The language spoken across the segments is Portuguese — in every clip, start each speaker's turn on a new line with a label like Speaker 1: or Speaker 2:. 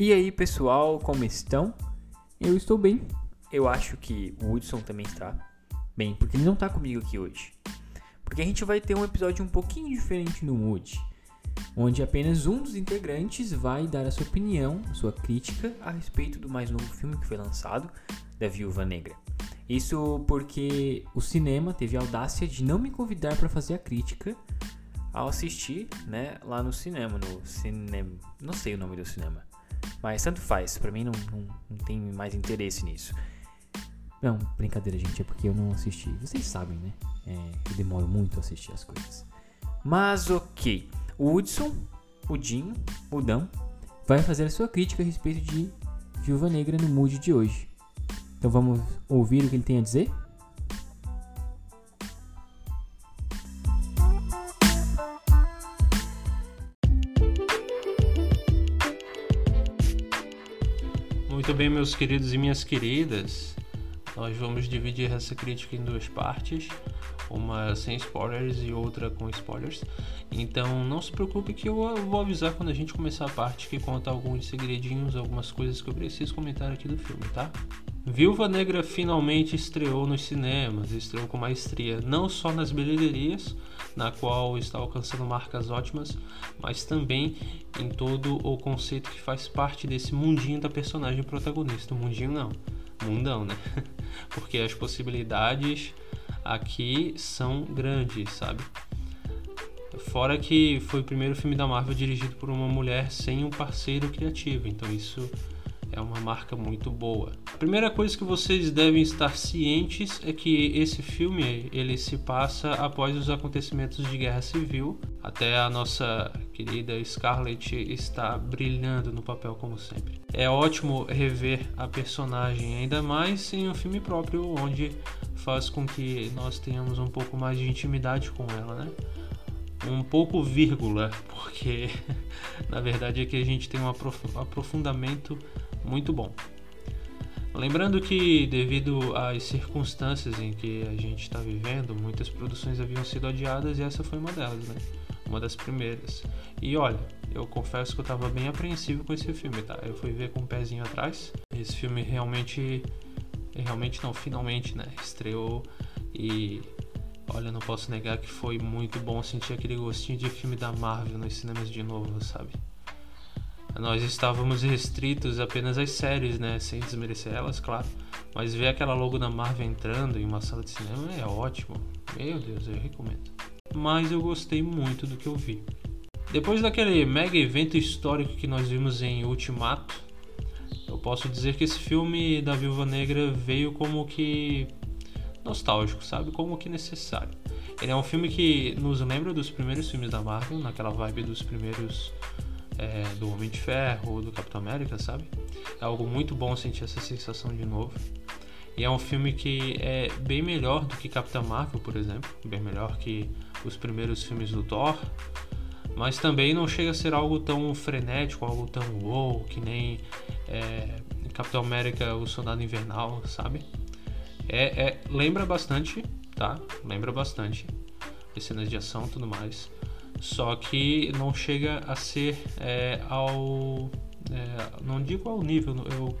Speaker 1: E aí, pessoal, como estão? Eu estou bem. Eu acho que o Hudson também está bem, porque ele não está comigo aqui hoje. Porque a gente vai ter um episódio um pouquinho diferente no Mood, onde apenas um dos integrantes vai dar a sua opinião, a sua crítica a respeito do mais novo filme que foi lançado, da Viúva Negra. Isso porque o cinema teve a audácia de não me convidar para fazer a crítica ao assistir, né, lá no cinema, no cinema, não sei o nome do cinema. Mas tanto faz, para mim não, não, não tem mais interesse nisso. Não, brincadeira, gente, é porque eu não assisti. Vocês sabem, né? É, eu demoro muito a assistir as coisas. Mas ok. O Hudson, o Dinho, o Dão, vai fazer a sua crítica a respeito de Viúva Negra no mood de hoje. Então vamos ouvir o que ele tem a dizer?
Speaker 2: Bem, meus queridos e minhas queridas. Nós vamos dividir essa crítica em duas partes, uma sem spoilers e outra com spoilers. Então não se preocupe que eu vou avisar quando a gente começar a parte que conta alguns segredinhos, algumas coisas que eu preciso comentar aqui do filme, tá? Viúva Negra finalmente estreou nos cinemas, estreou com maestria, não só nas bilheterias, na qual está alcançando marcas ótimas, mas também em todo o conceito que faz parte desse mundinho da personagem protagonista. Mundinho não, mundão, né? Porque as possibilidades aqui são grandes, sabe? Fora que foi o primeiro filme da Marvel dirigido por uma mulher sem um parceiro criativo, então isso é uma marca muito boa. A primeira coisa que vocês devem estar cientes é que esse filme ele se passa após os acontecimentos de guerra civil. Até a nossa querida Scarlett está brilhando no papel como sempre. É ótimo rever a personagem ainda mais em um filme próprio onde faz com que nós tenhamos um pouco mais de intimidade com ela, né? um pouco vírgula, porque na verdade aqui a gente tem um aprofundamento muito bom. Lembrando que, devido às circunstâncias em que a gente está vivendo, muitas produções haviam sido adiadas e essa foi uma delas, né? Uma das primeiras. E olha, eu confesso que eu estava bem apreensivo com esse filme, tá? Eu fui ver com o um pezinho atrás. Esse filme realmente. Realmente não, finalmente, né? Estreou e. Olha, não posso negar que foi muito bom sentir aquele gostinho de filme da Marvel nos cinemas de novo, sabe? Nós estávamos restritos apenas às séries, né? Sem desmerecer elas, claro. Mas ver aquela logo da Marvel entrando em uma sala de cinema é ótimo. Meu Deus, eu recomendo. Mas eu gostei muito do que eu vi. Depois daquele mega evento histórico que nós vimos em Ultimato, eu posso dizer que esse filme da Viúva Negra veio como que nostálgico, sabe? Como que necessário. Ele é um filme que nos lembra dos primeiros filmes da Marvel, naquela vibe dos primeiros é, do Homem de Ferro, do Capitão América, sabe? É algo muito bom sentir essa sensação de novo. E é um filme que é bem melhor do que Capitão Marvel, por exemplo, bem melhor que os primeiros filmes do Thor, mas também não chega a ser algo tão frenético, algo tão wow, que nem é, Capitão América, o Soldado Invernal, sabe? É, é, lembra bastante, tá? Lembra bastante as cenas de ação e tudo mais. Só que não chega a ser é, ao. É, não digo ao nível, eu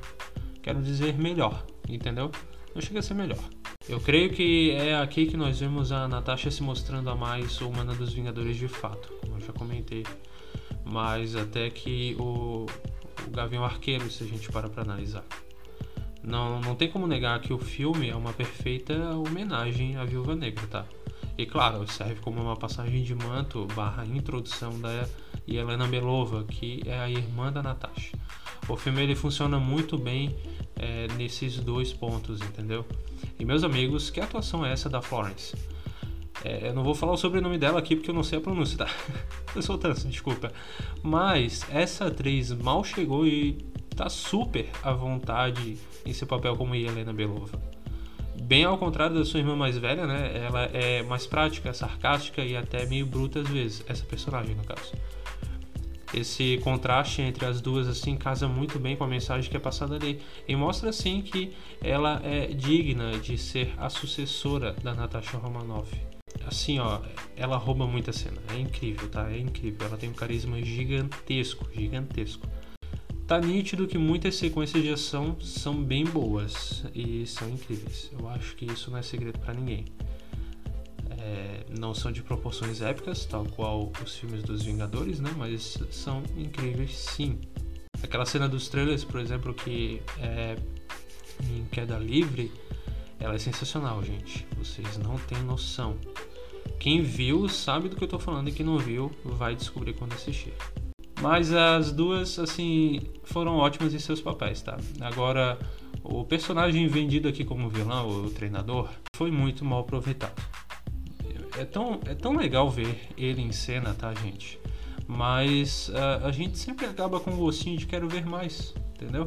Speaker 2: quero dizer melhor, entendeu? Não chega a ser melhor. Eu creio que é aqui que nós vemos a Natasha se mostrando a mais humana dos Vingadores de fato, como eu já comentei. Mas até que o, o Gavião Arqueiro, se a gente para para analisar. Não, não tem como negar que o filme é uma perfeita homenagem à Viúva Negra, tá? E claro, serve como uma passagem de manto barra introdução da Helena Belova, que é a irmã da Natasha. O filme ele funciona muito bem é, nesses dois pontos, entendeu? E meus amigos, que atuação é essa da Florence? É, eu não vou falar o sobrenome dela aqui porque eu não sei a pronúncia, tá? Eu sou tanto, desculpa. Mas essa atriz mal chegou e tá super à vontade em seu papel como Helena Belova. Bem ao contrário da sua irmã mais velha, né? Ela é mais prática, sarcástica e até meio bruta às vezes, essa personagem no caso. Esse contraste entre as duas assim casa muito bem com a mensagem que é passada ali e mostra assim que ela é digna de ser a sucessora da Natasha Romanoff. Assim, ó, ela rouba muita cena. É incrível, tá? É incrível. Ela tem um carisma gigantesco, gigantesco. Tá nítido que muitas sequências de ação são bem boas e são incríveis. Eu acho que isso não é segredo para ninguém. É, não são de proporções épicas, tal qual os filmes dos Vingadores, né? Mas são incríveis sim. Aquela cena dos trailers, por exemplo, que é em queda livre, ela é sensacional, gente. Vocês não têm noção. Quem viu sabe do que eu tô falando e quem não viu vai descobrir quando assistir. Mas as duas, assim, foram ótimas em seus papéis, tá? Agora, o personagem vendido aqui como vilão, o treinador, foi muito mal aproveitado. É tão, é tão legal ver ele em cena, tá, gente? Mas a, a gente sempre acaba com o gostinho de quero ver mais, entendeu?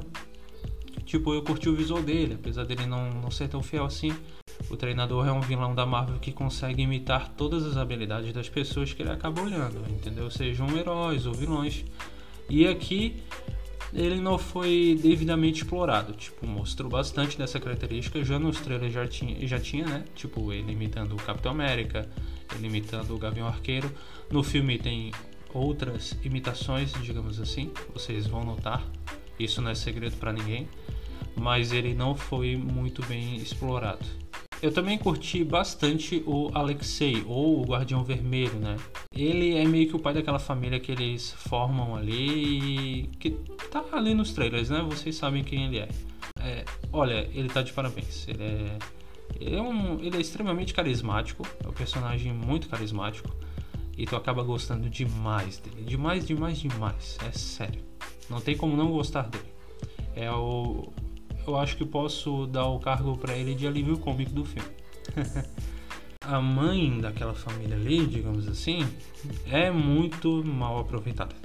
Speaker 2: Tipo, eu curti o visual dele, apesar dele não, não ser tão fiel assim. O treinador é um vilão da Marvel que consegue imitar todas as habilidades das pessoas que ele acaba olhando, entendeu? Sejam heróis ou vilões. E aqui ele não foi devidamente explorado. Tipo, mostrou bastante dessa característica. Já nos trailers já tinha, já tinha, né? Tipo, ele imitando o Capitão América, ele imitando o Gavião Arqueiro. No filme tem outras imitações, digamos assim. Vocês vão notar. Isso não é segredo para ninguém. Mas ele não foi muito bem explorado. Eu também curti bastante o Alexei, ou o Guardião Vermelho, né? Ele é meio que o pai daquela família que eles formam ali e que tá ali nos trailers, né? Vocês sabem quem ele é. é olha, ele tá de parabéns. Ele é, ele é, um, ele é extremamente carismático, é um personagem muito carismático e tu acaba gostando demais dele. Demais, demais, demais. É sério. Não tem como não gostar dele. É o, eu acho que posso dar o cargo para ele de alívio cômico do filme. a mãe daquela família ali, digamos assim, é muito mal aproveitada.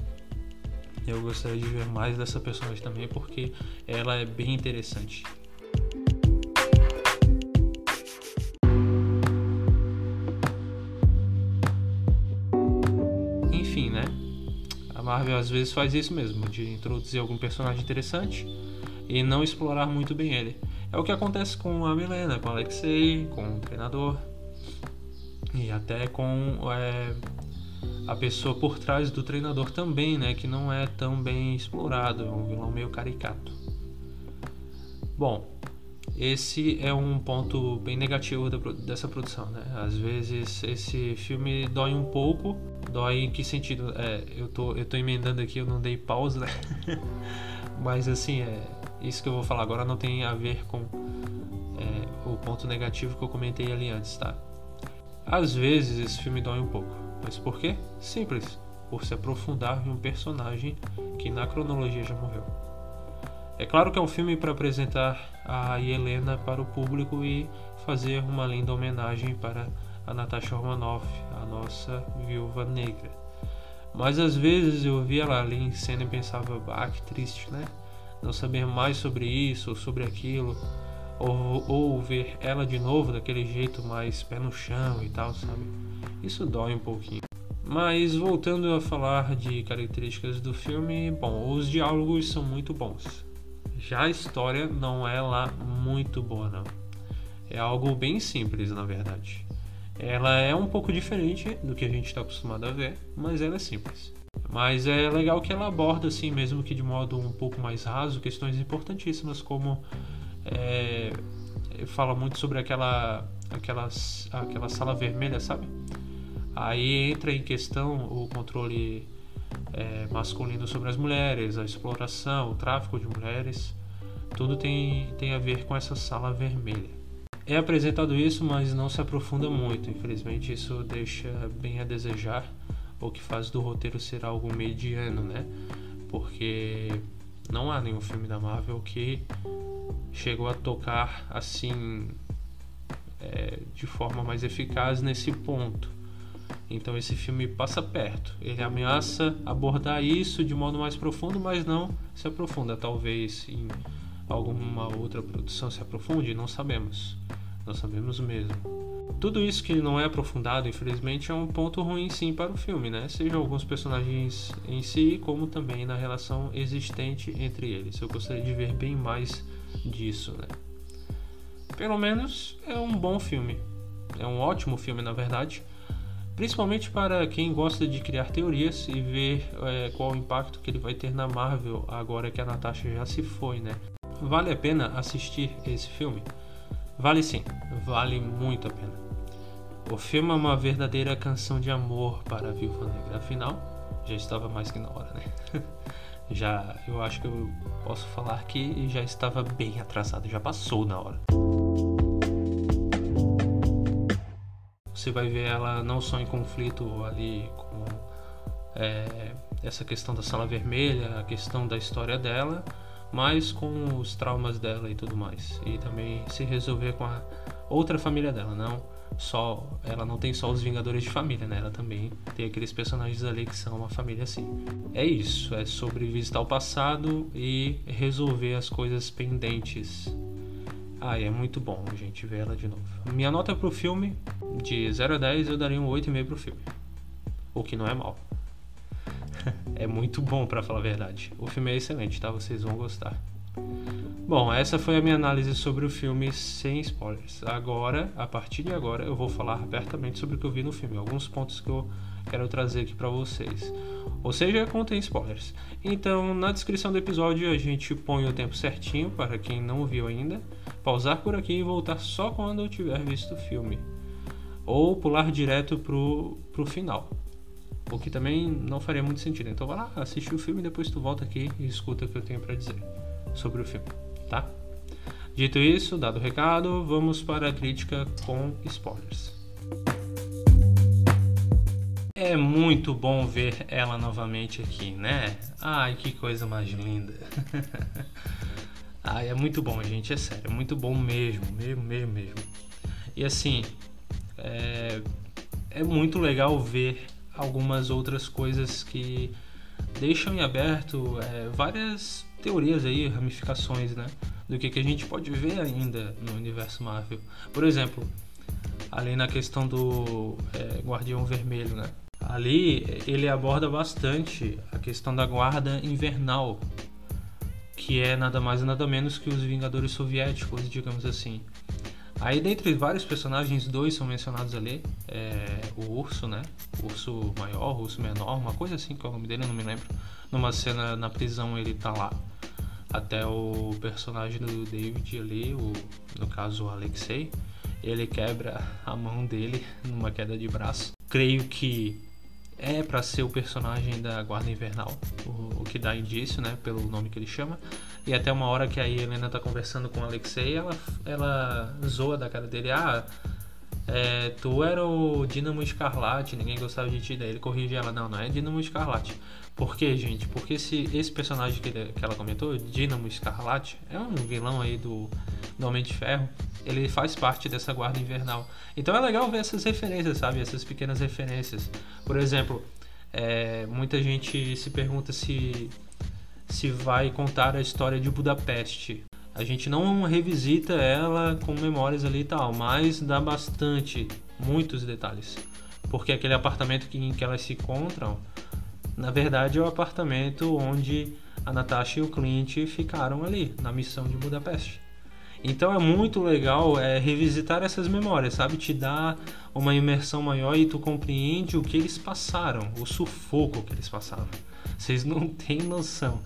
Speaker 2: Eu gostaria de ver mais dessa personagem também porque ela é bem interessante. Enfim, né? A Marvel às vezes faz isso mesmo, de introduzir algum personagem interessante e não explorar muito bem ele. É o que acontece com a Milena, com o Alexei, com o treinador e até com é, a pessoa por trás do treinador também, né, que não é tão bem explorado, é um vilão meio caricato. Bom, esse é um ponto bem negativo dessa produção, né? Às vezes esse filme dói um pouco, dói em que sentido? É, eu tô, eu tô emendando aqui, eu não dei pausa, né? Mas assim, é, isso que eu vou falar agora não tem a ver com é, o ponto negativo que eu comentei ali antes, tá? Às vezes esse filme dói um pouco, mas por quê? Simples, por se aprofundar em um personagem que na cronologia já morreu. É claro que é um filme para apresentar a Helena para o público e fazer uma linda homenagem para a Natasha Romanoff, a nossa viúva negra. Mas às vezes eu via ela ali em cena e pensava, ah, que triste, né? Não saber mais sobre isso ou sobre aquilo, ou, ou ver ela de novo daquele jeito mais pé no chão e tal, sabe? Isso dói um pouquinho. Mas voltando a falar de características do filme, bom, os diálogos são muito bons. Já a história não é lá muito boa, não. É algo bem simples, na verdade. Ela é um pouco diferente do que a gente está acostumado a ver, mas ela é simples. Mas é legal que ela aborda, assim, mesmo que de modo um pouco mais raso, questões importantíssimas como é, fala muito sobre aquela, aquela, aquela sala vermelha, sabe? Aí entra em questão o controle é, masculino sobre as mulheres, a exploração, o tráfico de mulheres, tudo tem, tem a ver com essa sala vermelha. É apresentado isso, mas não se aprofunda muito, infelizmente isso deixa bem a desejar ou que faz do roteiro ser algo mediano, né? Porque não há nenhum filme da Marvel que chegou a tocar assim é, de forma mais eficaz nesse ponto. Então esse filme passa perto. Ele ameaça abordar isso de modo mais profundo, mas não se aprofunda. Talvez em alguma outra produção se aprofunde, não sabemos. Não sabemos mesmo. Tudo isso que não é aprofundado, infelizmente, é um ponto ruim sim para o filme, né? Seja alguns personagens em si, como também na relação existente entre eles. Eu gostaria de ver bem mais disso, né? Pelo menos é um bom filme. É um ótimo filme, na verdade. principalmente para quem gosta de criar teorias e ver é, qual o impacto que ele vai ter na Marvel agora que a Natasha já se foi, né? Vale a pena assistir esse filme? Vale sim, vale muito a pena. O filme é uma verdadeira canção de amor para a Viúva Negra, afinal, já estava mais que na hora, né? já, eu acho que eu posso falar que já estava bem atrasado, já passou na hora. Você vai ver ela não só em conflito ali com é, essa questão da sala vermelha, a questão da história dela, mas com os traumas dela e tudo mais. E também se resolver com a outra família dela, não só ela não tem só os Vingadores de família, né? Ela também tem aqueles personagens ali que são uma família assim. É isso, é sobre visitar o passado e resolver as coisas pendentes ah, é muito bom gente ver ela de novo. Minha nota pro filme, de 0 a 10, eu daria um 8,5 pro filme. O que não é mal. É muito bom, para falar a verdade. O filme é excelente, tá? Vocês vão gostar. Bom, essa foi a minha análise sobre o filme sem spoilers. Agora, a partir de agora, eu vou falar abertamente sobre o que eu vi no filme, alguns pontos que eu quero trazer aqui para vocês. Ou seja, contém spoilers. Então, na descrição do episódio a gente põe o tempo certinho para quem não viu ainda, pausar por aqui e voltar só quando eu tiver visto o filme. Ou pular direto pro, pro final. O que também não faria muito sentido. Então vai lá, assiste o filme e depois tu volta aqui e escuta o que eu tenho para dizer sobre o filme, tá? Dito isso, dado o recado, vamos para a crítica com spoilers. É muito bom ver ela novamente aqui, né? Ai, que coisa mais linda. Ai, é muito bom, gente, é sério, é muito bom mesmo, mesmo, mesmo, mesmo. E assim, é, é muito legal ver algumas outras coisas que deixam em aberto é, várias teorias aí, ramificações, né? Do que, que a gente pode ver ainda no universo Marvel. Por exemplo, ali na questão do é, Guardião Vermelho, né? Ali ele aborda bastante a questão da guarda invernal, que é nada mais nada menos que os Vingadores Soviéticos, digamos assim. Aí, dentre vários personagens, dois são mencionados ali: é, o urso, né? O urso maior, o urso menor, uma coisa assim que é o nome dele, eu não me lembro. Numa cena na prisão, ele tá lá. Até o personagem do David ali, o, no caso o Alexei, ele quebra a mão dele numa queda de braço. Creio que é para ser o personagem da Guarda Invernal, o, o, que dá indício, né, pelo nome que ele chama. E até uma hora que a Helena tá conversando com o Alexei, ela, ela zoa da cara dele, ah, é, tu era o Dínamo Escarlate, ninguém gostava de ti. Daí ele corrige ela, não, não é Dínamo Escarlate. Por quê, gente? Porque esse, esse personagem que, ele, que ela comentou, Dínamo Escarlate, é um vilão aí do, do Homem de Ferro. Ele faz parte dessa guarda invernal. Então é legal ver essas referências, sabe? Essas pequenas referências. Por exemplo, é, muita gente se pergunta se, se vai contar a história de Budapeste. A gente não revisita ela com memórias ali e tal, mas dá bastante, muitos detalhes. Porque aquele apartamento que, em que elas se encontram, na verdade é o apartamento onde a Natasha e o Clint ficaram ali, na missão de Budapeste. Então é muito legal é, revisitar essas memórias, sabe? Te dá uma imersão maior e tu compreende o que eles passaram, o sufoco que eles passaram. Vocês não têm noção.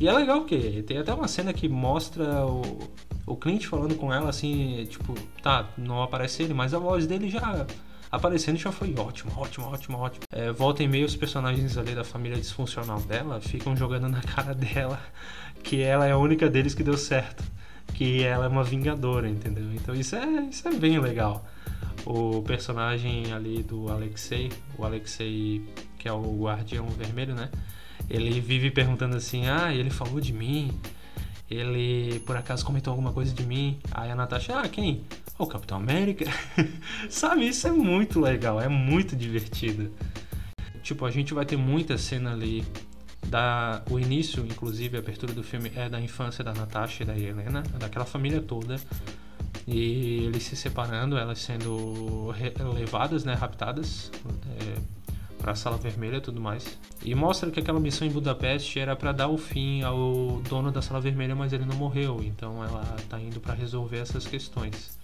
Speaker 2: E é legal que tem até uma cena que mostra o, o Clint falando com ela assim, tipo, tá, não aparece ele, mas a voz dele já aparecendo já foi ótimo, ótimo, ótimo, ótimo. É, volta e meio os personagens ali da família disfuncional dela ficam jogando na cara dela que ela é a única deles que deu certo, que ela é uma vingadora, entendeu? Então isso é, isso é bem legal. O personagem ali do Alexei, o Alexei que é o guardião vermelho, né? Ele vive perguntando assim: ah, ele falou de mim, ele por acaso comentou alguma coisa de mim. Aí a Natasha, ah, quem? O Capitão América. Sabe, isso é muito legal, é muito divertido. Tipo, a gente vai ter muita cena ali da o início, inclusive a abertura do filme é da infância da Natasha e da Helena, daquela família toda. E eles se separando, elas sendo levadas, né, raptadas. É, para a Sala Vermelha e tudo mais. E mostra que aquela missão em Budapeste era para dar o fim ao dono da Sala Vermelha, mas ele não morreu, então ela tá indo para resolver essas questões.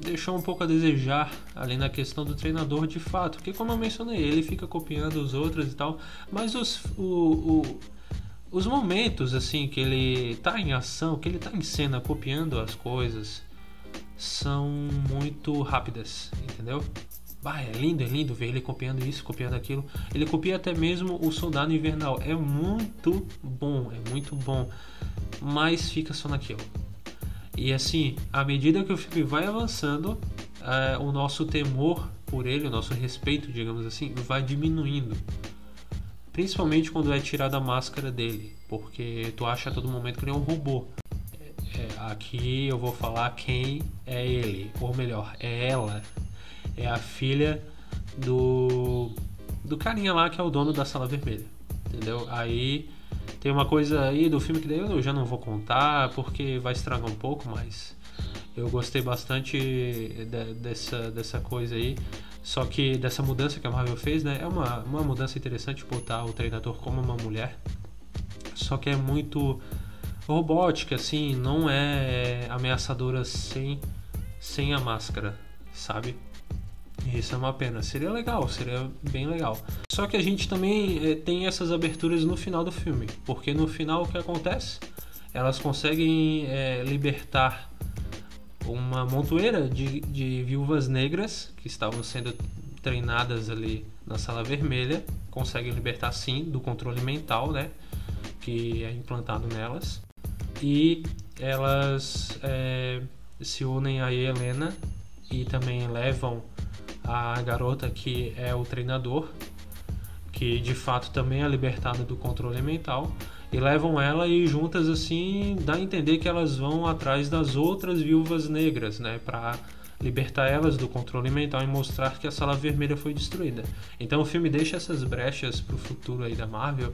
Speaker 2: Deixou um pouco a desejar ali na questão do treinador de fato, porque como eu mencionei, ele fica copiando os outros e tal, mas os, o, o, os momentos assim que ele tá em ação, que ele tá em cena copiando as coisas, são muito rápidas, entendeu? Bah, é lindo, é lindo ver ele copiando isso, copiando aquilo. Ele copia até mesmo o Soldado Invernal. É muito bom, é muito bom. Mas fica só naquilo. E assim, à medida que o filme vai avançando, é, o nosso temor por ele, o nosso respeito, digamos assim, vai diminuindo. Principalmente quando é tirada a máscara dele, porque tu acha a todo momento que ele é um robô. É, aqui eu vou falar quem é ele, ou melhor, é ela é a filha do do carinha lá que é o dono da sala vermelha, entendeu? Aí tem uma coisa aí do filme que daí eu já não vou contar porque vai estragar um pouco, mas eu gostei bastante de, dessa, dessa coisa aí. Só que dessa mudança que a Marvel fez, né? É uma, uma mudança interessante botar o treinador como uma mulher. Só que é muito robótica, assim, não é ameaçadora sem, sem a máscara, sabe? Isso é uma pena. Seria legal, seria bem legal. Só que a gente também é, tem essas aberturas no final do filme. Porque no final o que acontece? Elas conseguem é, libertar uma montoeira de, de viúvas negras que estavam sendo treinadas ali na sala vermelha. Conseguem libertar sim do controle mental, né? Que é implantado nelas. E elas é, se unem a Helena e também levam a garota que é o treinador, que de fato também é libertada do controle mental, e levam ela e juntas assim dá a entender que elas vão atrás das outras viúvas negras, né, para libertar elas do controle mental e mostrar que a sala vermelha foi destruída. Então o filme deixa essas brechas para o futuro aí da Marvel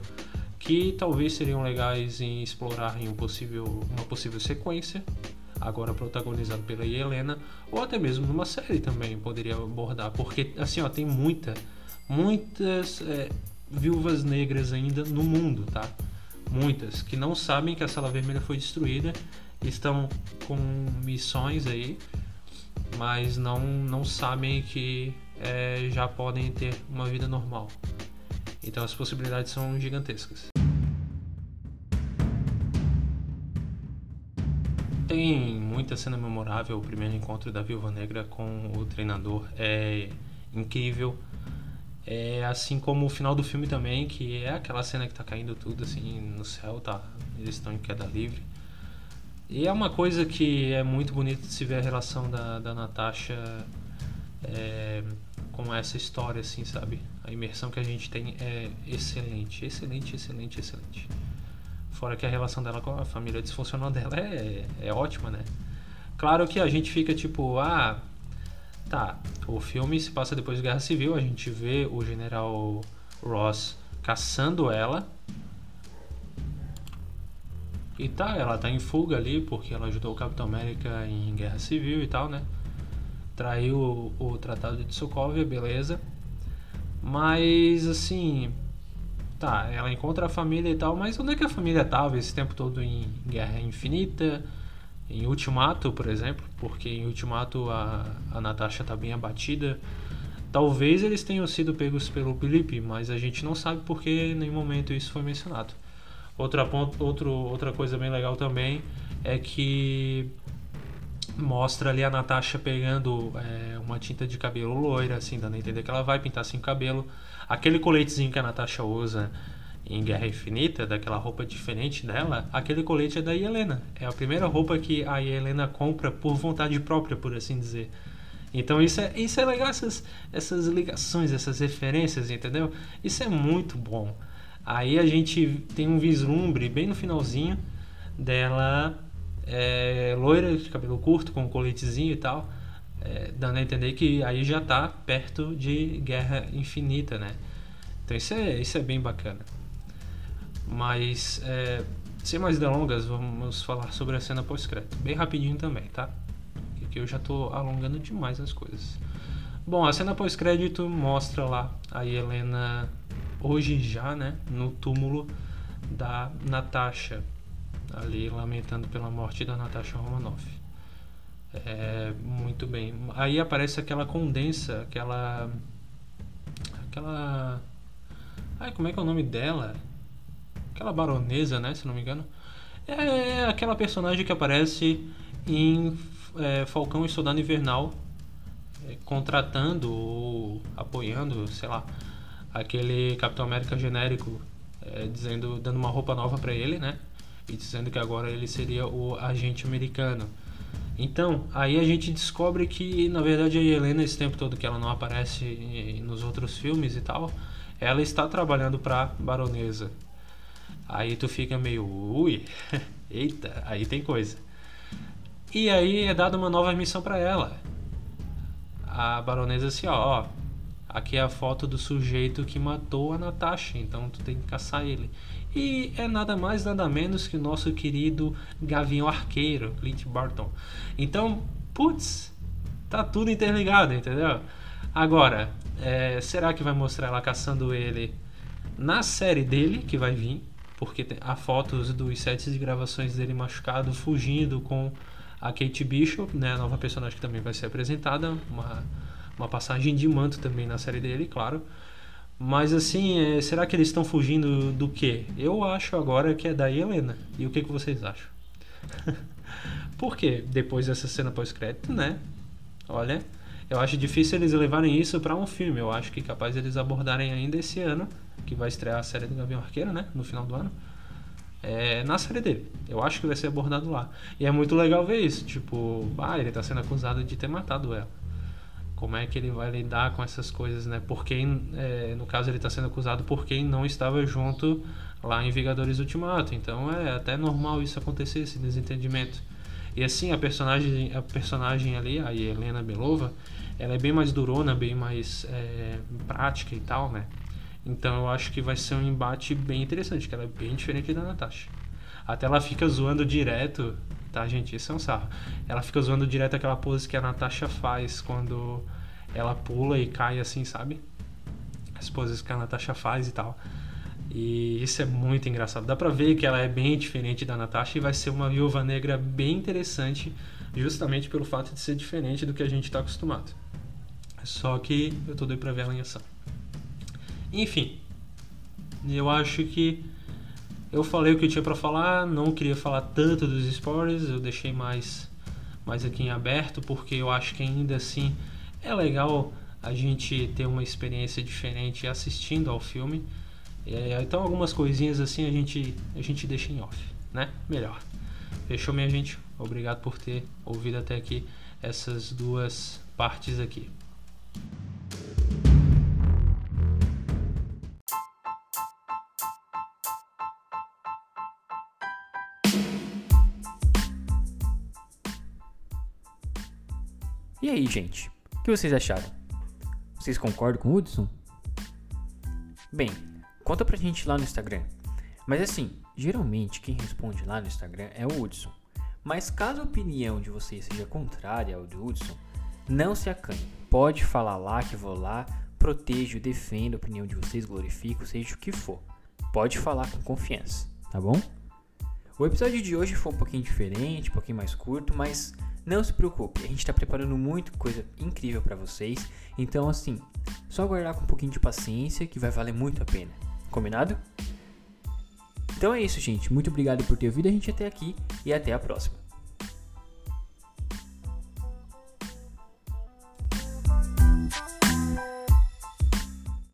Speaker 2: que talvez seriam legais em explorar em um possível, uma possível sequência agora protagonizado pela Helena, ou até mesmo numa série também poderia abordar, porque assim, ó, tem muita, muitas é, viúvas negras ainda no mundo, tá? Muitas que não sabem que a Sala Vermelha foi destruída, estão com missões aí, mas não, não sabem que é, já podem ter uma vida normal. Então as possibilidades são gigantescas. Tem muita cena memorável. O primeiro encontro da Viúva Negra com o treinador é incrível. É assim como o final do filme também, que é aquela cena que tá caindo tudo assim no céu, tá? Eles estão em queda livre. E é uma coisa que é muito bonito de se ver a relação da, da Natasha é, com essa história, assim, sabe? A imersão que a gente tem é excelente, excelente, excelente, excelente. Fora que a relação dela com a família disfuncional dela é, é ótima, né? Claro que a gente fica tipo, ah, tá, o filme se passa depois da Guerra Civil, a gente vê o general Ross caçando ela. E tá, ela tá em fuga ali porque ela ajudou o Capitão América em Guerra Civil e tal, né? Traiu o, o Tratado de Sokovia, beleza. Mas assim, Tá, ela encontra a família e tal, mas onde é que a família estava esse tempo todo em Guerra Infinita? Em Ultimato, por exemplo, porque em Ultimato a, a Natasha tá bem abatida. Talvez eles tenham sido pegos pelo Felipe, mas a gente não sabe porque em nenhum momento isso foi mencionado. Outra, ponto, outro, outra coisa bem legal também é que mostra ali a Natasha pegando é, uma tinta de cabelo loira, assim, dando a entender que ela vai pintar assim o cabelo. Aquele coletezinho que a Natasha usa em Guerra Infinita, daquela roupa diferente dela, aquele colete é da Helena. É a primeira roupa que a Helena compra por vontade própria, por assim dizer. Então isso é, isso é legal, essas, essas ligações, essas referências, entendeu? Isso é muito bom. Aí a gente tem um vislumbre bem no finalzinho dela é, loira, de cabelo curto, com um coletezinho e tal é, dando a entender que aí já está perto de Guerra Infinita, né? Então isso é, isso é bem bacana. Mas, é, sem mais delongas, vamos falar sobre a cena pós-crédito. Bem rapidinho também, tá? Porque eu já estou alongando demais as coisas. Bom, a cena pós-crédito mostra lá a Helena, hoje já, né? No túmulo da Natasha. Ali lamentando pela morte da Natasha Romanoff. É, muito bem. Aí aparece aquela condensa, aquela. Aquela. Ai, como é que é o nome dela? Aquela baronesa, né? Se não me engano. É aquela personagem que aparece em é, Falcão e Soldado Invernal, é, contratando ou apoiando, sei lá, aquele Capitão América genérico, é, dizendo, dando uma roupa nova para ele, né? E dizendo que agora ele seria o agente americano. Então, aí a gente descobre que, na verdade, a Helena, esse tempo todo que ela não aparece nos outros filmes e tal, ela está trabalhando para Baronesa. Aí tu fica meio, ui, eita, aí tem coisa. E aí é dada uma nova missão para ela. A Baronesa assim, ó, ó, aqui é a foto do sujeito que matou a Natasha, então tu tem que caçar ele. E é nada mais, nada menos que o nosso querido Gavião Arqueiro, Clint Barton. Então, putz, tá tudo interligado, entendeu? Agora, é, será que vai mostrar ela caçando ele na série dele, que vai vir? Porque há fotos dos sets de gravações dele machucado, fugindo com a Kate Bishop, né, a nova personagem que também vai ser apresentada, uma, uma passagem de manto também na série dele, claro. Mas assim, é, será que eles estão fugindo do quê? Eu acho agora que é da Helena. E o que, que vocês acham? Porque depois dessa cena pós-crédito, né? Olha, eu acho difícil eles levarem isso para um filme. Eu acho que capaz eles abordarem ainda esse ano, que vai estrear a série do Gavião Arqueiro, né? No final do ano. É, na série dele. Eu acho que vai ser abordado lá. E é muito legal ver isso. Tipo, ah, ele tá sendo acusado de ter matado ela como é que ele vai lidar com essas coisas, né? Por quem, é, no caso, ele está sendo acusado por quem não estava junto lá em Vingadores Ultimato. Então é até normal isso acontecer, esse desentendimento. E assim, a personagem, a personagem ali, a Helena Belova, ela é bem mais durona, bem mais é, prática e tal, né? Então eu acho que vai ser um embate bem interessante, que ela é bem diferente da Natasha. Até ela fica zoando direto tá, gente? Isso é um sarro. Ela fica zoando direto aquela pose que a Natasha faz quando ela pula e cai assim, sabe? As poses que a Natasha faz e tal. E isso é muito engraçado. Dá pra ver que ela é bem diferente da Natasha e vai ser uma viúva negra bem interessante, justamente pelo fato de ser diferente do que a gente tá acostumado. Só que eu tô doido pra ver ela em ação. Enfim, eu acho que eu falei o que eu tinha para falar, não queria falar tanto dos spoilers, eu deixei mais, mais aqui em aberto, porque eu acho que ainda assim é legal a gente ter uma experiência diferente assistindo ao filme. É, então algumas coisinhas assim a gente, a gente deixa em off, né? Melhor. Fechou, minha gente? Obrigado por ter ouvido até aqui essas duas partes aqui.
Speaker 1: E aí, gente? O que vocês acharam? Vocês concordam com o Hudson? Bem, conta pra gente lá no Instagram. Mas assim, geralmente quem responde lá no Instagram é o Hudson. Mas caso a opinião de vocês seja contrária ao do Hudson, não se acanhe. Pode falar lá que vou lá, protejo, defendo a opinião de vocês, glorifico, seja o que for. Pode falar com confiança, tá bom? O episódio de hoje foi um pouquinho diferente, um pouquinho mais curto, mas não se preocupe, a gente está preparando muito coisa incrível para vocês. Então, assim, só aguardar com um pouquinho de paciência que vai valer muito a pena. Combinado? Então é isso, gente. Muito obrigado por ter ouvido a gente até aqui e até a próxima.